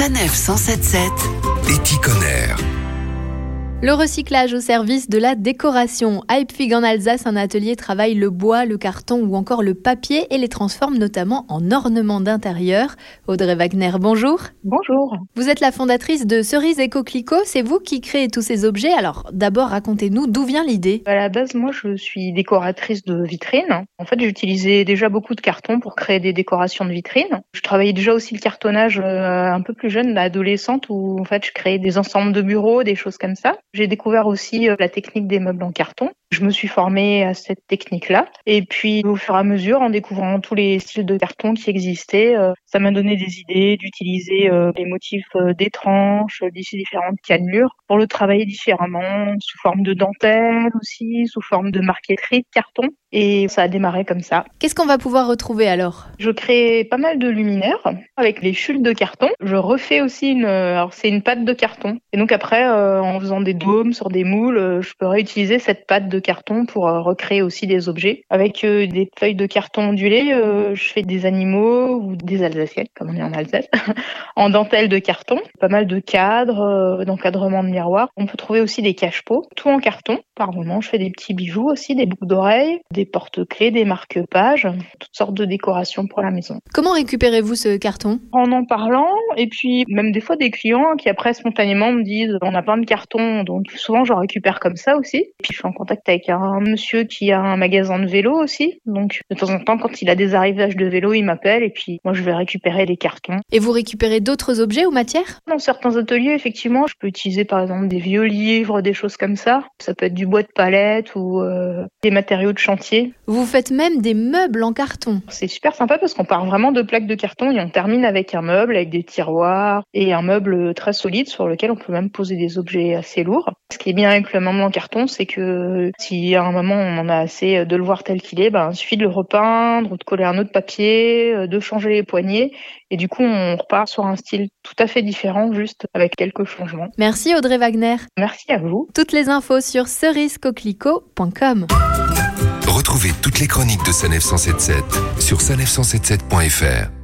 Sanef 177 Éticonner. Le recyclage au service de la décoration. À Ipfig en Alsace, un atelier travaille le bois, le carton ou encore le papier et les transforme notamment en ornements d'intérieur. Audrey Wagner, bonjour. Bonjour. Vous êtes la fondatrice de Cerise et Coquelicot. C'est vous qui créez tous ces objets. Alors d'abord, racontez-nous d'où vient l'idée. À la base, moi, je suis décoratrice de vitrines. En fait, j'utilisais déjà beaucoup de carton pour créer des décorations de vitrines. Je travaillais déjà aussi le cartonnage euh, un peu plus jeune, adolescente, où en fait, je créais des ensembles de bureaux, des choses comme ça. J'ai découvert aussi euh, la technique des meubles en carton. Je me suis formée à cette technique-là. Et puis, au fur et à mesure, en découvrant tous les styles de carton qui existaient, euh, ça m'a donné des idées d'utiliser euh, les motifs des tranches, d'ici différentes cannelures, pour le travailler différemment, sous forme de dentelle aussi, sous forme de marqueterie de carton. Et ça a démarré comme ça. Qu'est-ce qu'on va pouvoir retrouver alors? Je crée pas mal de luminaires avec les chutes de carton. Je refais aussi une, alors c'est une pâte de carton. Et donc après, en faisant des dômes sur des moules, je peux réutiliser cette pâte de carton pour euh, recréer aussi des objets. Avec euh, des feuilles de carton ondulées, euh, je fais des animaux ou des alsaciennes, comme on est en Alsace, en dentelle de carton. Pas mal de cadres, d'encadrement de miroirs. On peut trouver aussi des cache-pots, tout en carton. Par moment, je fais des petits bijoux aussi, des boucles d'oreilles, des porte-clés, des marque-pages, toutes sortes de décorations pour la maison. Comment récupérez-vous ce carton? En en parlant, et puis même des fois des clients qui après spontanément me disent on a plein de cartons, donc souvent j'en récupère comme ça aussi. Et puis je suis en contact avec un monsieur qui a un magasin de vélo aussi. Donc de temps en temps, quand il a des arrivages de vélo, il m'appelle et puis moi je vais récupérer les cartons. Et vous récupérez d'autres objets ou matières? Dans certains ateliers, effectivement, je peux utiliser par exemple des vieux livres, des choses comme ça. Ça peut être du bois de palette ou euh, des matériaux de chantier. Vous faites même des meubles en carton. C'est super sympa parce qu'on part vraiment de plaques de carton et on termine avec un meuble avec des tiroirs et un meuble très solide sur lequel on peut même poser des objets assez lourds. Ce qui est bien avec le meuble en carton, c'est que si à un moment on en a assez de le voir tel qu'il est, ben, il suffit de le repeindre, de coller un autre papier, euh, de changer les poignées. Et du coup, on repart sur un style tout à fait différent, juste avec quelques changements. Merci Audrey Wagner. Merci à vous. Toutes les infos sur cerisecoclico.com. Retrouvez toutes les chroniques de Sanef 177 sur sanef177.fr.